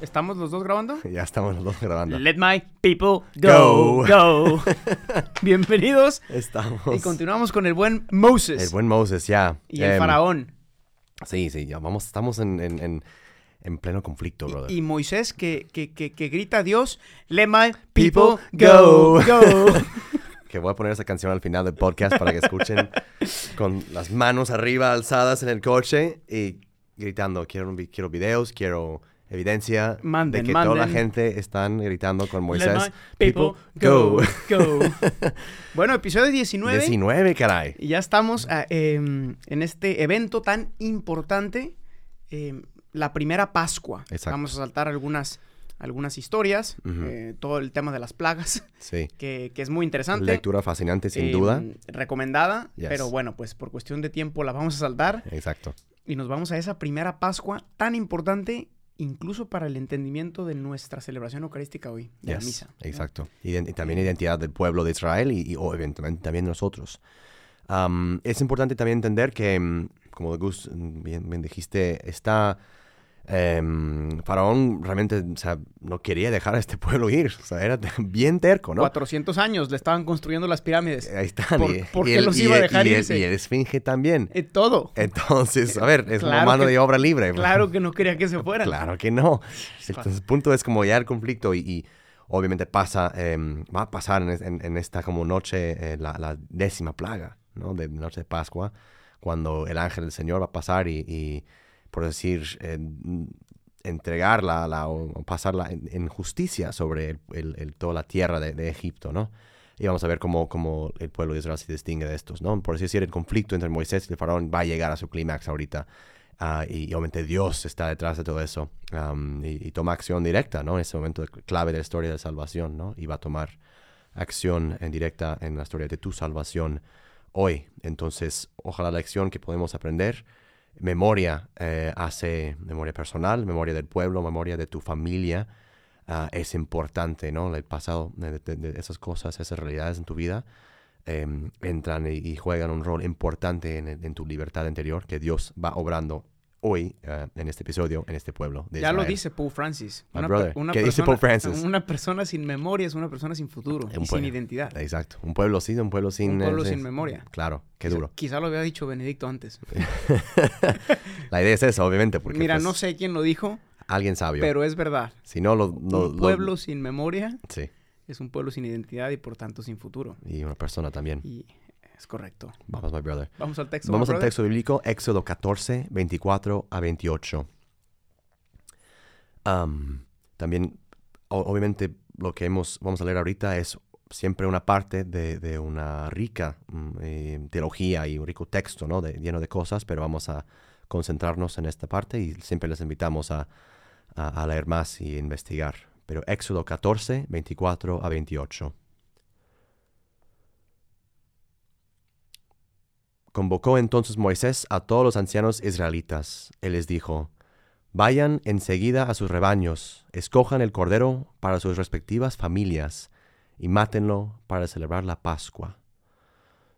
¿Estamos los dos grabando? Ya estamos los dos grabando. Let my people go, Go. go. Bienvenidos. Estamos. Y continuamos con el buen Moses El buen Moses, ya. y el Em, faraón. Sí, sí, ya vamos, estamos en, en, en, en pleno conflicto, brother. Y, y Moisés que, que, que, que grita a Dios, Let my People people go, go." go. Que voy a poner esa canción al final del podcast para que escuchen con las manos arriba alzadas en el coche y gritando, quiero, un quiero videos, quiero evidencia Manden, de que toda la gente están gritando con Moisés. my people go, go. bueno, episodio 19. 19, caray. Y ya estamos ah, em, en este evento tan importante, em, la primera Pascua. Exacto. Vamos a saltar algunas, algunas historias, eh, todo el tema de las plagas, Sí. que, que es muy interesante. Lectura fascinante, sin Em, duda. Recomendada, Yes. pero bueno, pues por cuestión de tiempo la vamos a saltar Exacto. y nos vamos a esa primera Pascua tan importante incluso para el entendimiento de nuestra celebración eucarística hoy, de la misa. Exacto. Y también identidad del pueblo de Israel y, y también nosotros. Am, es importante también entender que, mm, como Gus mm, bien, bien dijiste, está... em, Faraón realmente o sea, no quería dejar a este pueblo ir. O sea, era bien terco, ¿no? 400 años le estaban construyendo las pirámides. Ahí están. ¿Por- y- por y qué el- los y iba a dejar y el- irse? Y el esfinge también. Eh, todo. Entonces, a ver, es Claro una mano que- de obra libre. Claro que no quería que se fueran. Claro que no. Entonces, el punto es como ya el conflicto y, y obviamente pasa, em, va a pasar en, en- en esta como noche, eh, la, la décima plaga, ¿no? De noche de Pascua, cuando el ángel del Señor va a pasar y, y, por decir, eh, entregar la, la- o o pasar la en, justicia sobre toda la tierra de, Egipto, ¿no? Y vamos a ver cómo, el pueblo de Israel se distingue de estos, ¿no? Por así decir, el conflicto entre Moisés y el faraón va a llegar a su clímax ahorita. Ah, y, y obviamente Dios está detrás de todo eso y, toma acción directa, ¿no? En ese momento clave de la historia de salvación, ¿no? Y va a tomar acción en directa en la historia de tu salvación hoy. Entonces, ojalá la lección que podemos aprender, memoria eh, hace memoria personal, memoria del pueblo, memoria de tu familia, ah, es importante, ¿no? El pasado esas cosas, esas realidades en tu vida, em, entran y, juegan un rol importante en tu libertad interior que Dios va obrando hoy eh, en este episodio, en este pueblo de Ya lo dice Pope Francis. My brother. ¿Qué dice Pope Francis? Una persona sin memoria es una persona sin futuro Un y sin pueblo. identidad. Exacto. Un pueblo sin, un pueblo sin... Un pueblo eh, sin sí, memoria. Claro, qué Quizá- duro. Quizá lo había dicho Benedicto antes. La idea es esa, obviamente, porque Mira, pues, no sé quién lo dijo, alguien sabio. pero es verdad. si no, lo, lo- un lo- pueblo sin memoria sí, es un pueblo sin identidad y por tanto sin futuro. y una persona también. Y es correcto. Vamos, my brother. Vamos al texto. Vamos al brother. texto bíblico, Éxodo 14, 24 a 28. Am, también, o- obviamente, lo que hemos, vamos a leer ahorita es siempre una parte de, de una rica mm, eh, teología y un rico texto, ¿no? De- lleno de cosas, pero vamos a concentrarnos en esta parte y siempre les invitamos a, a- a leer más y investigar. Pero Éxodo 14, 24 a 28. Convocó entonces Moisés a todos los ancianos israelitas. Él les dijo, Vayan enseguida a sus rebaños, escojan el cordero para sus respectivas familias y mátenlo para celebrar la Pascua.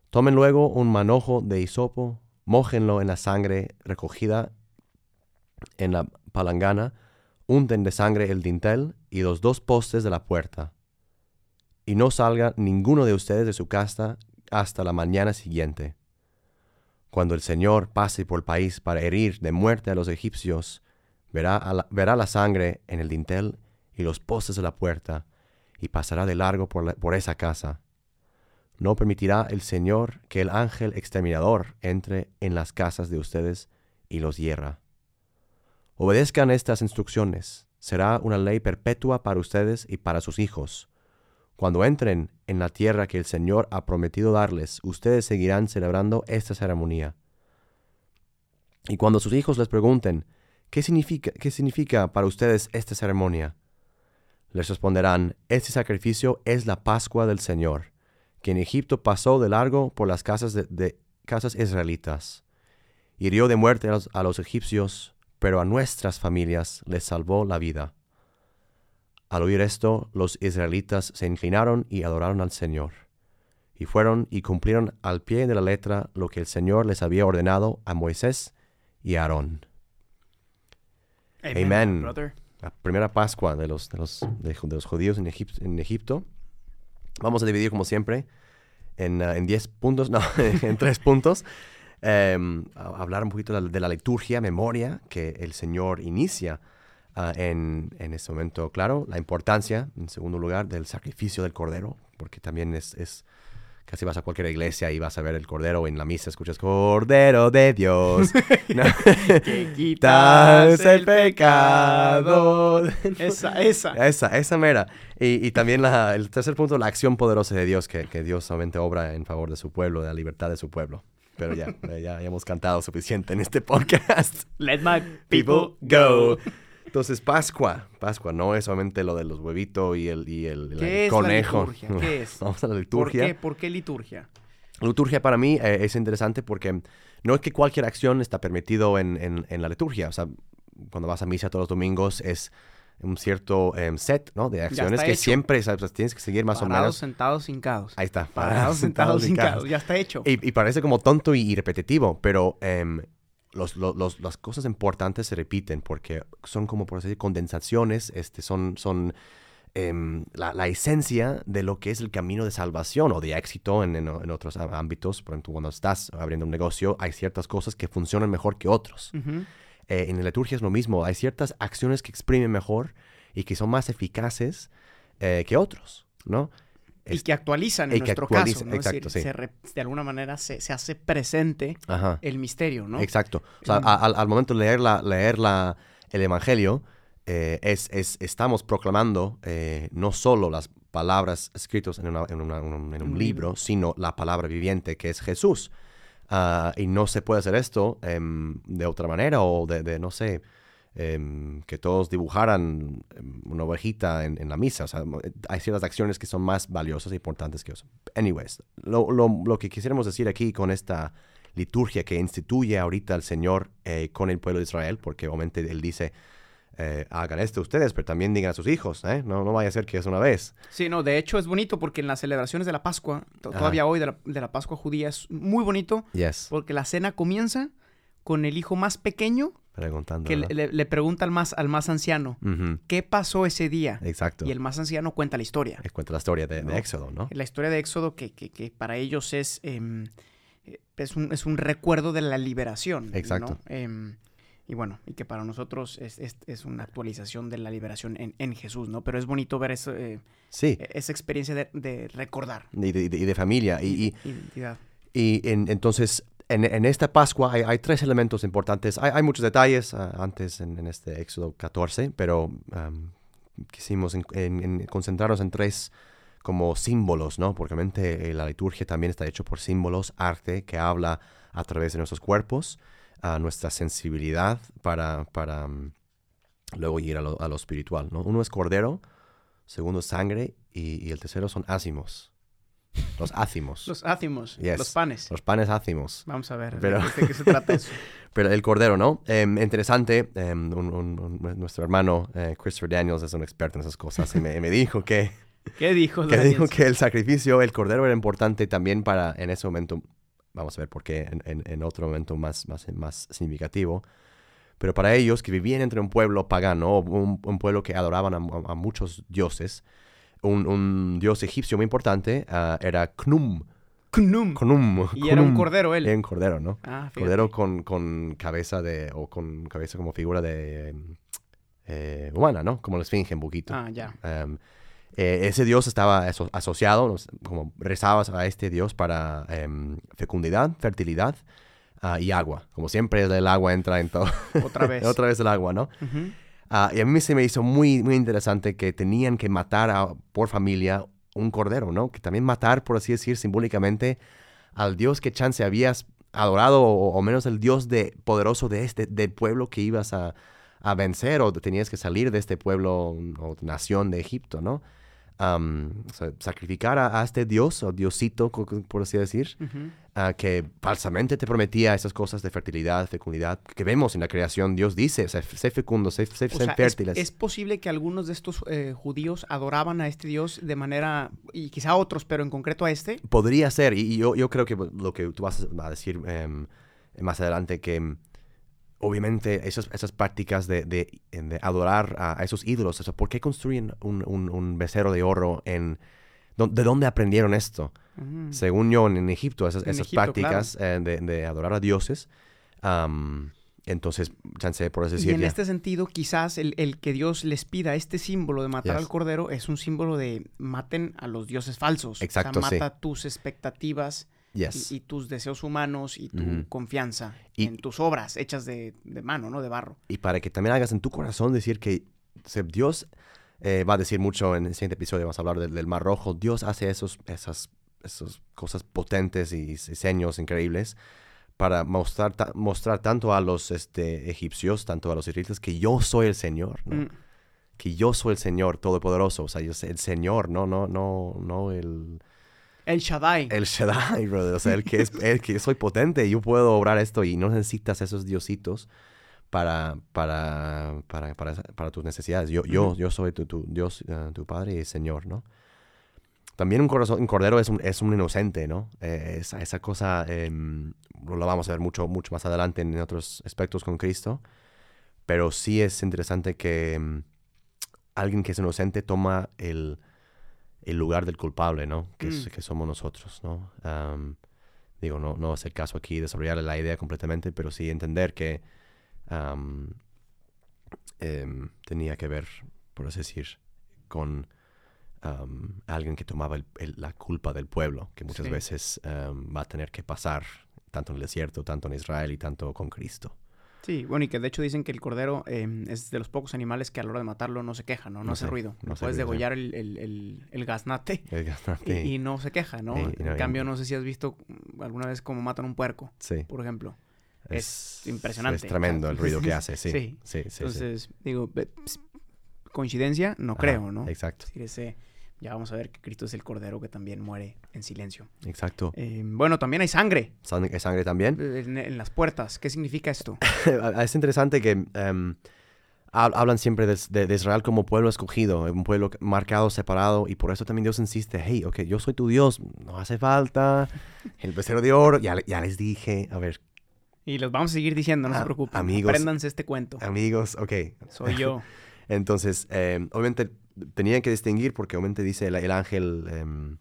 Tomen luego un manojo de hisopo, mójenlo en la sangre recogida en la palangana, unten de sangre el dintel y los dos postes de la puerta. Y no salga ninguno de ustedes de su casa hasta la mañana siguiente. Cuando el Señor pase por el país para herir de muerte a los egipcios, verá, la, verá la sangre en el dintel y los postes de la puerta, y pasará de largo por, por esa casa. No permitirá el Señor que el ángel exterminador entre en las casas de ustedes y los hierra. Obedezcan estas instrucciones. Será una ley perpetua para ustedes y para sus hijos. Cuando entren en la tierra que el Señor ha prometido darles, ustedes seguirán celebrando esta ceremonia. Y cuando sus hijos les pregunten, ¿qué significa, para ustedes esta ceremonia? Les responderán, este sacrificio es la Pascua del Señor, que en Egipto pasó de largo por las casas, de, casas israelitas. Hirió de muerte los, a los egipcios, pero a nuestras familias les salvó la vida. Al oír esto, los israelitas se inclinaron y adoraron al Señor. Y fueron y cumplieron al pie de la letra lo que el Señor les había ordenado a Moisés y a Aarón. Amén. La primera Pascua de los, de los, de, los judíos en Egipto, en Egipto. Vamos a dividir como siempre en, uh, en diez puntos, no, en tres puntos. Um, hablar un poquito de la, de la, liturgia, memoria que el Señor inicia uh, en, en este momento. Claro, la importancia, en segundo lugar, del sacrificio del Cordero, porque también es, es Casi vas a cualquier iglesia y vas a ver el Cordero en la misa, escuchas Cordero de Dios, que quitas el pecado. esa, esa. Esa, esa mera. Y, y también la, el tercer punto, la acción poderosa de Dios, que, que Dios solamente obra en favor de su pueblo, de la libertad de su pueblo. Pero ya, ya, ya hemos cantado suficiente en este podcast. Let my people go. Entonces, Pascua. Pascua no es solamente lo de los huevitos y el, y el, ¿Qué es conejo. La liturgia? ¿Qué es? Vamos a la liturgia. ¿Por qué, ¿Por qué liturgia? La liturgia para mí eh, es interesante porque no es que cualquier acción está permitido en, en, en, la liturgia. O sea, cuando vas a misa todos los domingos es un cierto um, set ¿no? de acciones que hecho. siempre ¿sabes? tienes que seguir más parados, o menos. sentados, hincados. Ahí está. Parados, parados sentados, hincados. Ya está hecho. Y, y, parece como tonto y, repetitivo, pero um, los, los, las cosas importantes se repiten porque son como por así decir condensaciones, este, son, son eh, la, la, esencia de lo que es el camino de salvación o de éxito en, en, en, otros ámbitos. Por ejemplo, cuando estás abriendo un negocio, hay ciertas cosas que funcionan mejor que otros. Uh -huh. eh, en la liturgia es lo mismo, hay ciertas acciones que exprimen mejor y que son más eficaces eh, que otros, ¿no? Y que actualizan en nuestro actualiza, caso, ¿no? Exacto, es decir, sí. se re, de alguna manera se, se hace presente Ajá. el misterio, ¿no? Exacto. O sea, al, al, momento de leer, la, leer la, el Evangelio, eh, es, es, estamos proclamando eh, no solo las palabras escritas en, una, en, una, en, un, en un, libro, sino la palabra viviente que es Jesús. Uh, y no se puede hacer esto eh, de otra manera o de, de no sé, eh, que todos dibujaran una ovejita en, en, la misa. O sea, hay ciertas acciones que son más valiosas e importantes que eso. Anyways, lo, lo, lo que quisiéramos decir aquí con esta liturgia que instituye ahorita el Señor eh, con el pueblo de Israel, porque obviamente Él dice, eh, hagan esto ustedes, pero también digan a sus hijos, ¿eh? no, no vaya a ser que es una vez. Sí, no, de hecho es bonito porque en las celebraciones de la Pascua, todavía hoy de la, de la, Pascua judía, es muy bonito, yes. porque la cena comienza con el hijo más pequeño Preguntando, que le, le, pregunta al más, al más anciano, uh -huh. ¿qué pasó ese día? Exacto. Y el más anciano cuenta la historia. Él cuenta la historia de, ¿no? de, Éxodo, ¿no? La historia de Éxodo que, que, que para ellos es, eh, es, un, es, un, recuerdo de la liberación. Exacto. ¿no? Eh, y bueno, y que para nosotros es, es, es una actualización de la liberación en, en, Jesús, ¿no? Pero es bonito ver eso, eh, sí. esa experiencia de, de recordar. Y de, familia. Y, y, identidad. Y en, entonces, en, esta Pascua hay, tres elementos importantes. Hay, muchos detalles uh, antes en, este Éxodo 14, pero um, quisimos en, concentrarnos en tres como símbolos, ¿no? Porque eh, la liturgia también está hecho por símbolos, arte que habla a través de nuestros cuerpos, a nuestra sensibilidad para, luego ir a lo, a espiritual, ¿no? Uno es cordero, segundo es sangre y el tercero son ácimos. Los ácimos. Los ácimos. Yes. Los panes. Los panes ácimos. Vamos a ver pero, de qué se trata eso. pero el cordero, ¿no? Eh, interesante. Eh, un, un, un, nuestro hermano eh, Christopher Daniels es un experto en esas cosas y me, me dijo que... ¿Qué dijo? Que dijo que el sacrificio, el cordero era importante también para, en ese momento, vamos a ver por qué, en, en, en otro momento más, más, más significativo, pero para ellos que vivían entre un pueblo pagano, un, un pueblo que adoraban a, a muchos dioses, un, un, dios egipcio muy importante uh, era Knum. Knum. Knum. Y era un cordero él. Era un cordero, ¿no? Ah, cordero con, con, cabeza de, o con cabeza como figura de eh, humana, ¿no? Como la esfinge un poquito. Ah, ya. Um, eh, ese dios estaba aso asociado, como rezabas a este dios para um, fecundidad, fertilidad uh, y agua. Como siempre el agua entra en todo. Otra vez. Otra vez el agua, ¿no? Uh -huh. Uh, y a mí se me hizo muy, muy interesante que tenían que matar por familia un cordero, ¿no? Que también matar, por así decir, simbólicamente al Dios que chance habías adorado, o, o menos el Dios de, poderoso de este, del pueblo que ibas a, a vencer o tenías que salir de este pueblo o nación de Egipto, ¿no? O sea, sacrificar a, a este dios o diosito, por así decir, ah, que falsamente te prometía esas cosas de fertilidad, fecundidad, que vemos en la creación. Dios dice, sé, sé fecundo, sé, sé- O sé sea, es, fértiles. es posible que algunos de estos eh, judíos adoraban a este Dios de manera, y quizá otros, pero en concreto a este. Podría ser, y, y yo, yo creo que lo que tú vas a decir em, más adelante, que obviamente esas, esas prácticas de, de- de adorar a, a esos ídolos, o sea, ¿por qué construyen un, un- un becerro de oro en... ¿De dónde aprendieron esto? Ujú. Según yo, en, en Egipto, esas, En esas Egipto, prácticas eh, de, de adorar a dioses. entonces, chance, por así Y decir, en este sentido, quizás el, el que Dios les pida este símbolo de matar Yes. al cordero es un símbolo de maten a los dioses falsos. Exacto, o sea, mata tus expectativas yes. y, y tus deseos humanos y tu Ujú. confianza Y- en tus obras hechas de, de mano, ¿no? De barro. Y para que también hagas en tu corazón decir que Dios eh, va a decir mucho en el siguiente episodio, vamos a hablar del, del Mar Rojo. Dios hace esos, esas, esas cosas potentes y diseños increíbles para mostrar, ta- mostrar tanto a los este, egipcios, tanto a los israelitas, que yo soy el Señor, ¿no? Mm. Que yo soy el Señor Todopoderoso. O sea, yo soy el Señor, no, no, no, no el, El Shaddai. el Shaddai, brother. O sea, el que, es, el que soy potente. Yo puedo obrar esto y no necesitas esos diositos para, para, para, para, tus necesidades. Yo, yo, yo soy tu, tu Dios, eh, tu Padre y Señor, ¿no? También un, corazón, un cordero es un, es un inocente, ¿no? Eh, esa, esa cosa em, lo vamos a ver mucho, mucho más adelante en otros aspectos con Cristo. Pero sí es interesante que em, alguien que es inocente toma el, el lugar del culpable, ¿no? Que, Mm. que somos nosotros, ¿no? Am, digo, no, no es el caso aquí desarrollar la idea completamente, pero sí entender que em, tenía que ver, por así decir, con alguien que tomaba el- el- la culpa del pueblo, que muchas Sí. veces va a tener que pasar tanto en el desierto, tanto en Israel y tanto con Cristo. Sí, bueno, y que de hecho dicen que el cordero eh, es de los pocos animales que a la hora de matarlo no se queja, ¿no? No, No hace sé, ruido. no Puedes degollar el, el, el, el gaznate y, no se queja, ¿no? En cambio, no sé si has visto mm, alguna vez cómo matan un puerco, sí, por ejemplo. es es impresionante, Es tremendo el ruido que hace, sí. sí. Sí, sí. Entonces, digo, coincidencia, no Ajá, creo, ¿no? Exacto, Es decir, ese- ya vamos a ver que Cristo es el cordero que también muere en silencio. exacto. Eh, bueno, también hay sangre Sang- ¿Sangre también? eh, en, en las puertas. ¿Qué significa esto? es interesante que hab- hablan siempre de, de- de Israel como pueblo escogido, un pueblo marcado, separado, y por eso también Dios insiste, hey, ok, yo soy tu Dios, no hace falta el becerro de oro, ya, ya les dije, a ver, Y los vamos a seguir diciendo, no se Ah, preocupen. amigos. Apréndanse este cuento. amigos, ok. Soy yo. Entonces, em, obviamente tenían que distinguir porque obviamente dice el, el ángel em,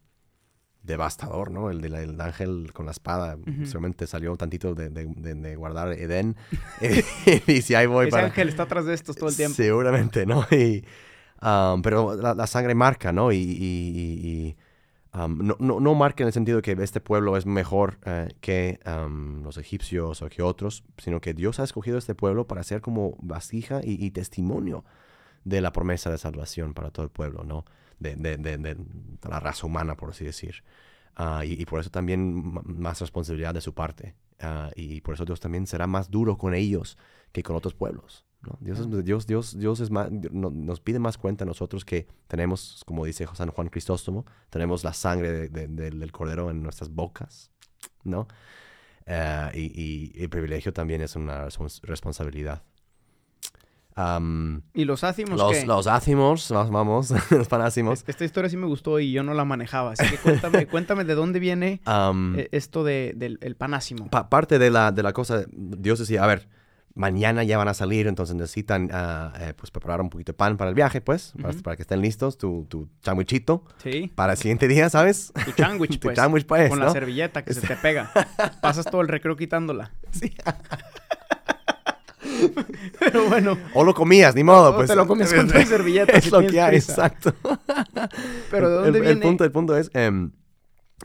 devastador, ¿no? El, de la- el ángel con la espada, Ujú. seguramente salió tantito de, de- de- de guardar Edén, y dice, ahí voy Ese para... ángel está atrás de estos todo el tiempo. Seguramente, ¿no? Y, um, pero la, la sangre marca, ¿no? Y, y- y- um, no, no, no marca en el sentido de que este pueblo es mejor eh, que um, los egipcios o que otros, sino que Dios ha escogido este pueblo para ser como vasija y testimonio de la promesa de salvación para todo el pueblo, ¿no? De, de- de- de la raza humana, por así decir. Ah, y, y por eso también más responsabilidad de su parte. Ah, y por eso Dios también será más duro con ellos que con otros pueblos. ¿no? Dios, es, Dios, Dios, Dios es más, no- nos pide más cuenta a nosotros que tenemos, como dice San Juan Crisóstomo, tenemos la sangre de- de- del- cordero en nuestras bocas, ¿no? Ah, y, y el privilegio también es una respons- responsabilidad. Am, ¿Y los ácimos los, qué? los ácimos, vamos, los panácimos. Esta historia sí me gustó y yo no la manejaba. Así que cuéntame, cuéntame de dónde viene eh, esto de, del el panásimo. pa- parte de la, de la cosa, Dios decía, a ver, mañana ya van a salir, entonces necesitan ah, eh, pues preparar un poquito de pan para el viaje, pues, para, Ujú. para que estén listos, tu, tu sandwichito Sí. para el siguiente día, ¿sabes? Tu tu pues. sándwich, pues, con ¿no? la servilleta que se te pega. Pasas todo el recreo quitándola. Sí. Pero bueno, O lo comías, ni modo, o pues. te lo comes con tu servilleta. Es si lo que hay, exacto. Pero ¿de El- dónde el, viene? punto, el punto es, em,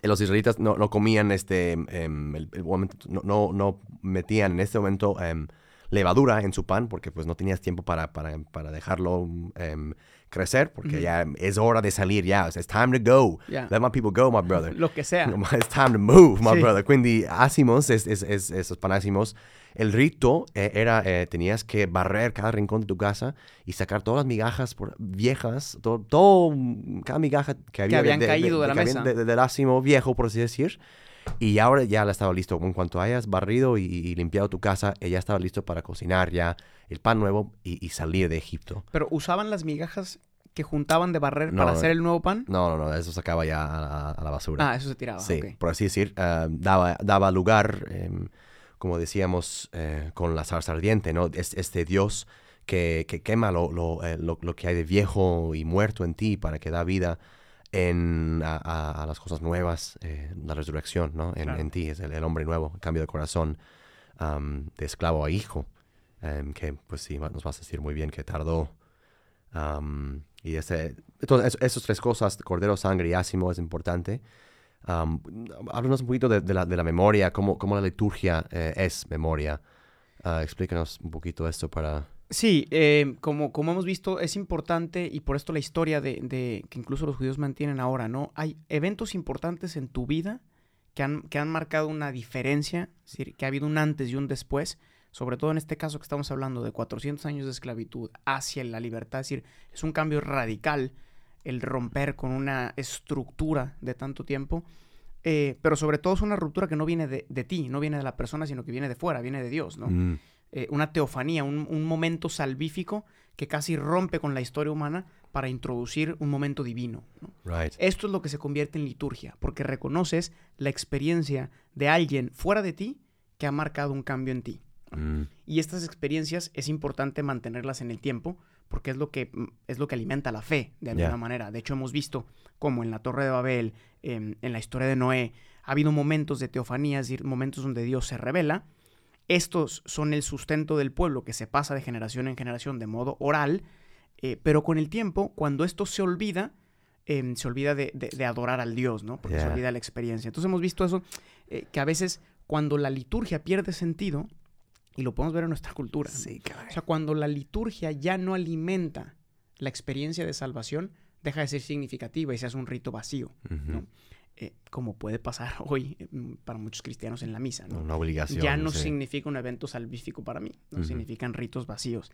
los israelitas no, no comían este, em, el, el momento, no, no, no metían en este momento em, levadura en su pan porque pues no tenías tiempo para, para, para dejarlo em, crecer, porque ya es hora de salir, ya, it's time to go. Yeah. Let my people go, my brother. Lo que sea. It's time to move, my Sí. brother. Quindi, hacimos, es, es, es, esos panásimos, el rito eh, era, eh, tenías que barrer cada rincón de tu casa y sacar todas las migajas por- viejas, todo, todo, cada migaja que había habían caído de la que habían- mesa. de- del ácimo viejo, por así decir. Y ahora ya la estaba listo. En cuanto hayas barrido y, y limpiado tu casa, ella estaba listo para cocinar ya el pan nuevo y, y salir de Egipto. Pero usaban las migajas que juntaban de barrer No, para no. hacer el nuevo pan. No, no, no, eso se acaba ya a, la- a la basura. Ah, eso se tiraba. Sí, ok. por así decir, eh, daba, daba lugar, em, como decíamos, eh, con la zarza ardiente, ¿no? Es, este Dios que, que quema lo, lo, eh, lo- lo que hay de viejo y muerto en ti para que da vida en, a, las cosas nuevas, eh, la resurrección, ¿no? En, Claro. en ti, es el, el hombre nuevo, el cambio de corazón, de esclavo a hijo, em, que pues sí, nos vas a decir muy bien que tardó. y ese, entonces, es- esas tres cosas, cordero, sangre y ácimo, es importante. Háblanos un poquito de, de la, de la memoria, cómo, cómo la liturgia eh, es memoria. Ah, explícanos un poquito esto para... Sí, eh, como, como hemos visto, es importante y por esto la historia de, de- que incluso los judíos mantienen ahora, ¿no? Hay eventos importantes en tu vida que han, que han marcado una diferencia, es decir, que ha habido un antes y un después, sobre todo en este caso que estamos hablando de 400 años de esclavitud hacia la libertad, es decir, es un cambio radical el romper con una estructura de tanto tiempo, eh, pero sobre todo es una ruptura que no viene de, de ti, no viene de la persona, sino que viene de fuera, viene de Dios, ¿no? Mm, eh, una teofanía, un, un momento salvífico que casi rompe con la historia humana para introducir un momento divino. ¿no? right. Esto es lo que se convierte en liturgia, porque reconoces la experiencia de alguien fuera de ti que ha marcado un cambio en ti. Mm, Y estas experiencias es importante mantenerlas en el tiempo porque es lo que, mm, es lo que alimenta la fe, de alguna manera. De hecho, hemos visto como en la Torre de Babel, em, en la historia de Noé, ha habido momentos de teofanía, es decir, momentos donde Dios se revela. Estos son el sustento del pueblo que se pasa de generación en generación de modo oral, eh, pero con el tiempo, cuando esto se olvida, em, se olvida de, de- de adorar al Dios, ¿no? Porque se olvida la experiencia. Entonces hemos visto eso, eh, que a veces cuando la liturgia pierde sentido, y lo podemos ver en nuestra cultura. Sí. O sea, cuando la liturgia ya no alimenta la experiencia de salvación, deja de ser significativa y se hace un rito vacío. ¿no? Eh, como puede pasar hoy eh, mm, para muchos cristianos en la misa, ¿no? Una obligación. ya no sí. significa un evento salvífico para mí, no Ujú. significan ritos vacíos.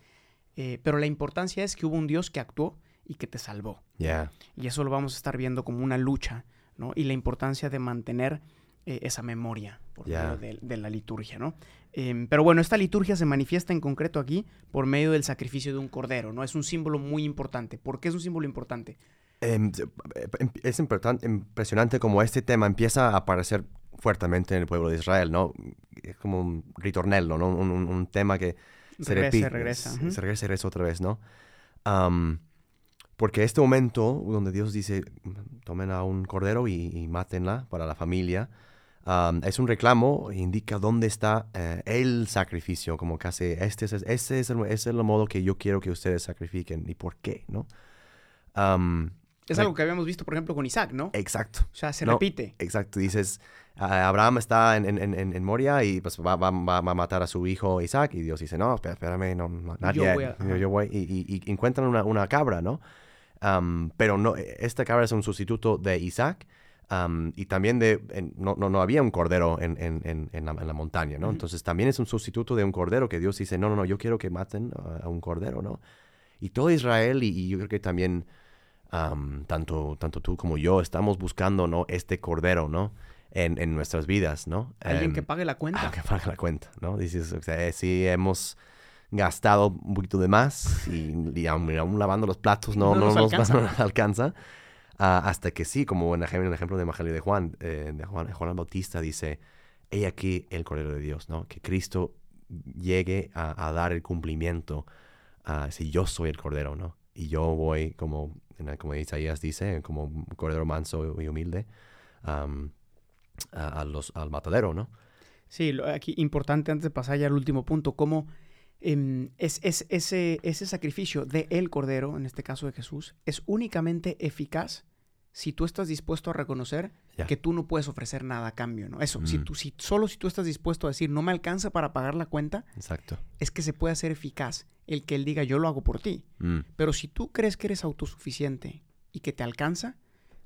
Eh, pero la importancia es que hubo un Dios que actuó y que te salvó. Ya, Y eso lo vamos a estar viendo como una lucha, ¿no? Y la importancia de mantener eh, esa memoria por medio de, de la liturgia, ¿no? Em, pero bueno, esta liturgia se manifiesta en concreto aquí por medio del sacrificio de un cordero, ¿no? Es un símbolo muy importante. ¿Por qué es un símbolo importante? Em, em, es impresionante como este tema empieza a aparecer fuertemente en el pueblo de Israel, ¿no? Es como un ritornello, ¿no? Un, un- un tema que se Regresa, repite. regresa, Se, se regresa, regresa otra vez, ¿no? Am, porque este momento donde Dios dice, tomen a un cordero y, y mátenla para la familia, am, es un reclamo, e indica dónde está eh, el sacrificio, como casi, este es, este es, el, este es el modo que yo quiero que ustedes sacrifiquen y por qué, ¿no? Am, Es algo que habíamos visto, por ejemplo, con Isaac, ¿no? exacto. O sea, se no, repite. Exacto, dices, ah, Abraham está en, en, en, en Moria y pues va, va, va, a matar a su hijo Isaac y Dios dice, no, espé- espérame, no, no, not Yo voy a- yo, yo voy, y, y- y encuentran una, una cabra, ¿no? Am, pero no, esta cabra es un sustituto de Isaac am, y también de, en- no, no, no había un cordero en, en, en, la, la montaña, ¿no? Ujú. Entonces también es un sustituto de un cordero que Dios dice, no, no, no, yo quiero que maten a, a un cordero, ¿no? Y todo Israel y, y yo creo que también tanto, tanto tú como yo estamos buscando, ¿no? Este cordero, ¿no? En, en nuestras vidas, ¿no? Alguien Em, que pague la cuenta. ah, que pague la cuenta, ¿no? Dices, o sea, eh, sí hemos gastado un poquito de más y, y aún, aún lavando los platos no, No no, nos nos alcanza. no nos alcanza. Ah, hasta que sí, como en el ejemplo, de Evangelio de Juan, eh, de Juan, Juan Bautista dice, he aquí el Cordero de Dios, ¿no? Que Cristo llegue a, a dar el cumplimiento, a si yo soy el Cordero, ¿no? Y yo voy, como, como Isaías dice, como Cordero manso y humilde, a, los, al matadero, ¿no? Sí, aquí importante antes de pasar ya al último punto, cómo em, es- ese, ese sacrificio de el Cordero, en este caso de Jesús, es únicamente eficaz si tú estás dispuesto a reconocer Que tú no puedes ofrecer nada a cambio, ¿no? Eso, si Mm. tú, si, solo si tú estás dispuesto a decir, no me alcanza para pagar la cuenta, Exacto. es que se puede hacer eficaz el que él diga, yo lo hago por ti. Mm, Pero si tú crees que eres autosuficiente y que te alcanza,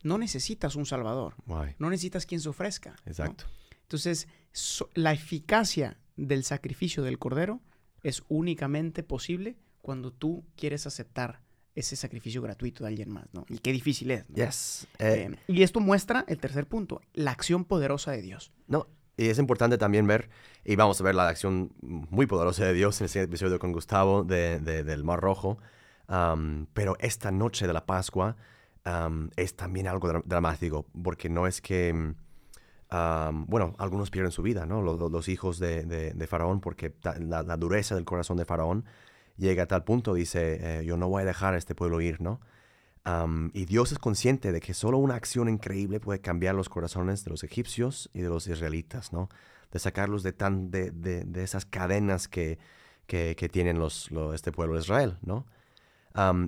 no necesitas un salvador, no necesitas quien se ofrezca. ¿no? Exacto. Entonces, so- la eficacia del sacrificio del cordero es únicamente posible cuando tú quieres aceptar ese sacrificio gratuito de alguien más, ¿no? Y qué difícil es. ¿no? Yes. Eh, Eh, y esto muestra el tercer punto, la acción poderosa de Dios. No, y es importante también ver, y vamos a ver la acción muy poderosa de Dios en el siguiente episodio con Gustavo de, de- del Mar Rojo, pero esta noche de la Pascua es también algo dra- dramático, porque no es que, bueno, algunos pierden su vida, ¿no? Los, hijos de, de- de Faraón, porque la dureza del corazón de Faraón llega a tal punto, dice, eh, yo no voy a dejar a este pueblo ir, ¿no? Y Dios es consciente de que solo una acción increíble puede cambiar los corazones de los egipcios y de los israelitas, ¿no? De sacarlos de, tan, de, de- de esas cadenas que, que, tienen los, lo- este pueblo de Israel, ¿no?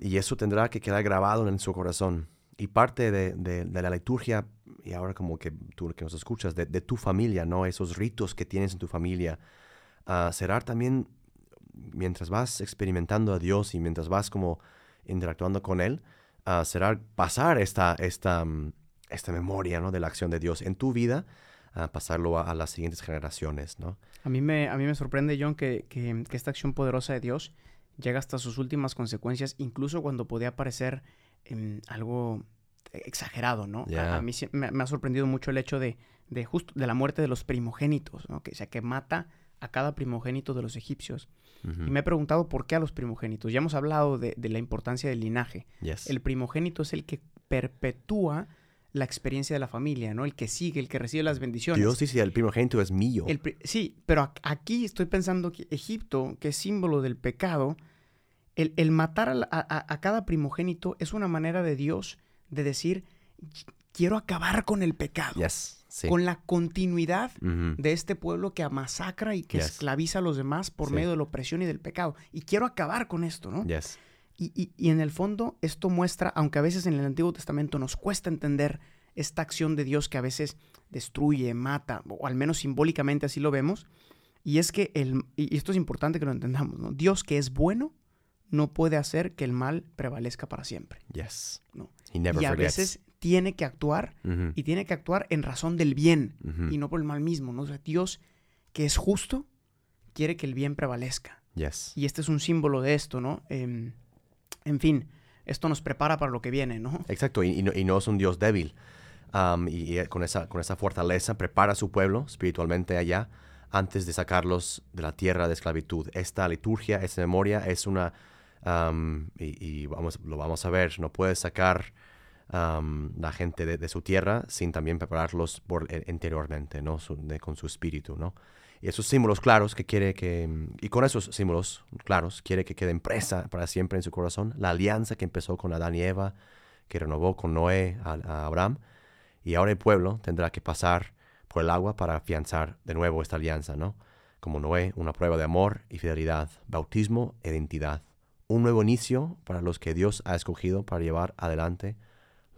Y eso tendrá que quedar grabado en su corazón. Y parte de, de- la liturgia, y ahora como que tú que nos escuchas, de, tu familia, ¿no? Esos ritos que tienes en tu familia, será también, mientras vas experimentando a Dios y mientras vas como interactuando con Él, será pasar esta, esta, mm, esta memoria, ¿no? De la acción de Dios en tu vida, ah, pasarlo a, a las siguientes generaciones, ¿no? A mí me, a mí me sorprende, John, que, que- que esta acción poderosa de Dios llega hasta sus últimas consecuencias, incluso cuando podía parecer em, algo exagerado, ¿no? A- mí me ha sorprendido mucho el hecho de, de justo de la muerte de los primogénitos, ¿no? Que, o sea, que mata a cada primogénito de los egipcios. Y me he preguntado por qué a los primogénitos. Ya hemos hablado de, de la importancia del linaje. Yes. El primogénito es el que perpetúa la experiencia de la familia, ¿no? El que sigue, el que recibe las bendiciones. Dios dice, el primogénito es mío. El pri- sí, pero aquí estoy pensando que Egipto, que es símbolo del pecado, el, el matar a, la- a- cada primogénito es una manera de Dios de decir, "Qu- quiero acabar con el pecado, Yes. Sí. con la continuidad de este pueblo que masacra y que Yes. esclaviza a los demás por Sí. medio de la opresión y del pecado. Y quiero acabar con esto, ¿no? Yes. Y, y- y en el fondo esto muestra, aunque a veces en el Antiguo Testamento nos cuesta entender esta acción de Dios que a veces destruye, mata, o al menos simbólicamente así lo vemos, y es que el, y esto es importante que lo entendamos, ¿no? Dios que es bueno no puede hacer que el mal prevalezca para siempre. Yes. No. He never y a forgets. veces tiene que actuar y tiene que actuar en razón del bien y no por el mal mismo, ¿no? O sea, Dios que es justo quiere que el bien prevalezca. Yes. Y este es un símbolo de esto, ¿no? Em, en fin, esto nos prepara para lo que viene, ¿no? Exacto, y, y no, y no es un Dios débil. Y, y con, esa, con esa fortaleza prepara a su pueblo espiritualmente allá antes de sacarlos de la tierra de esclavitud. Esta liturgia, esta memoria es una... y vamos, lo vamos a ver, no puedes sacar la gente de, su tierra sin también prepararlos por, interiormente, ¿no? De- con su espíritu, ¿no? Y esos símbolos claros que quiere que... Y con esos símbolos claros quiere que queden presa para siempre en su corazón. La alianza que empezó con Adán y Eva, que renovó con Noé a, a Abraham. Y ahora el pueblo tendrá que pasar por el agua para afianzar de nuevo esta alianza, ¿no? Como Noé, una prueba de amor y fidelidad, bautismo, e identidad. Un nuevo inicio para los que Dios ha escogido para llevar adelante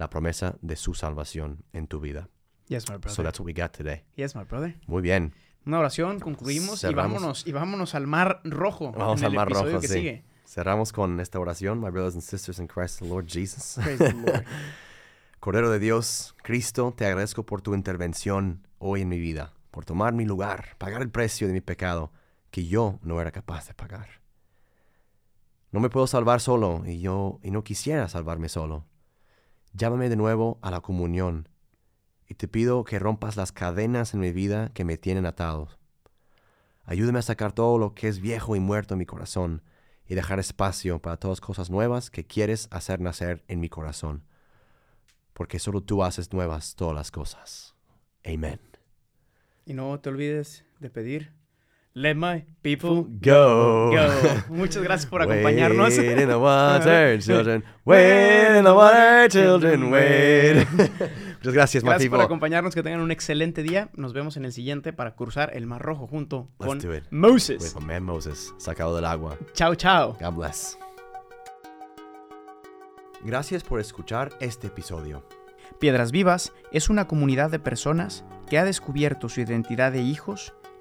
la promesa de su salvación en tu vida. Yes, my So that's what we got today. Yes, my brother. Muy bien. Una oración, concluimos y vámonos, y vámonos al mar rojo. Vamos en al el Mar episodio Rojo, que sí. sigue. Cerramos con esta oración, my brothers and sisters in Christ, the Lord Jesus. Praise the Lord. Cordero de Dios, Cristo, te agradezco por tu intervención hoy en mi vida, por tomar mi lugar, pagar el precio de mi pecado que yo no era capaz de pagar. No me puedo salvar solo y yo y no quisiera salvarme solo. Llámame de nuevo a la comunión y te pido que rompas las cadenas en mi vida que me tienen atado. Ayúdame a sacar todo lo que es viejo y muerto en mi corazón y dejar espacio para todas cosas nuevas que quieres hacer nacer en mi corazón porque solo tú haces nuevas todas las cosas. Amén. Y no te olvides de pedir. Let my people Go. go. Muchas gracias por acompañarnos. Wade in the water, children. Wade in the water, children. Wade. Muchas gracias, Gracias por acompañarnos. Que tengan un excelente día. Nos vemos en el siguiente para cruzar el Mar Rojo junto con. Moses. Man Moses, sacado del agua. Chao, chao. God bless. Gracias por escuchar este episodio. Piedras Vivas es una comunidad de personas que ha descubierto su identidad de hijos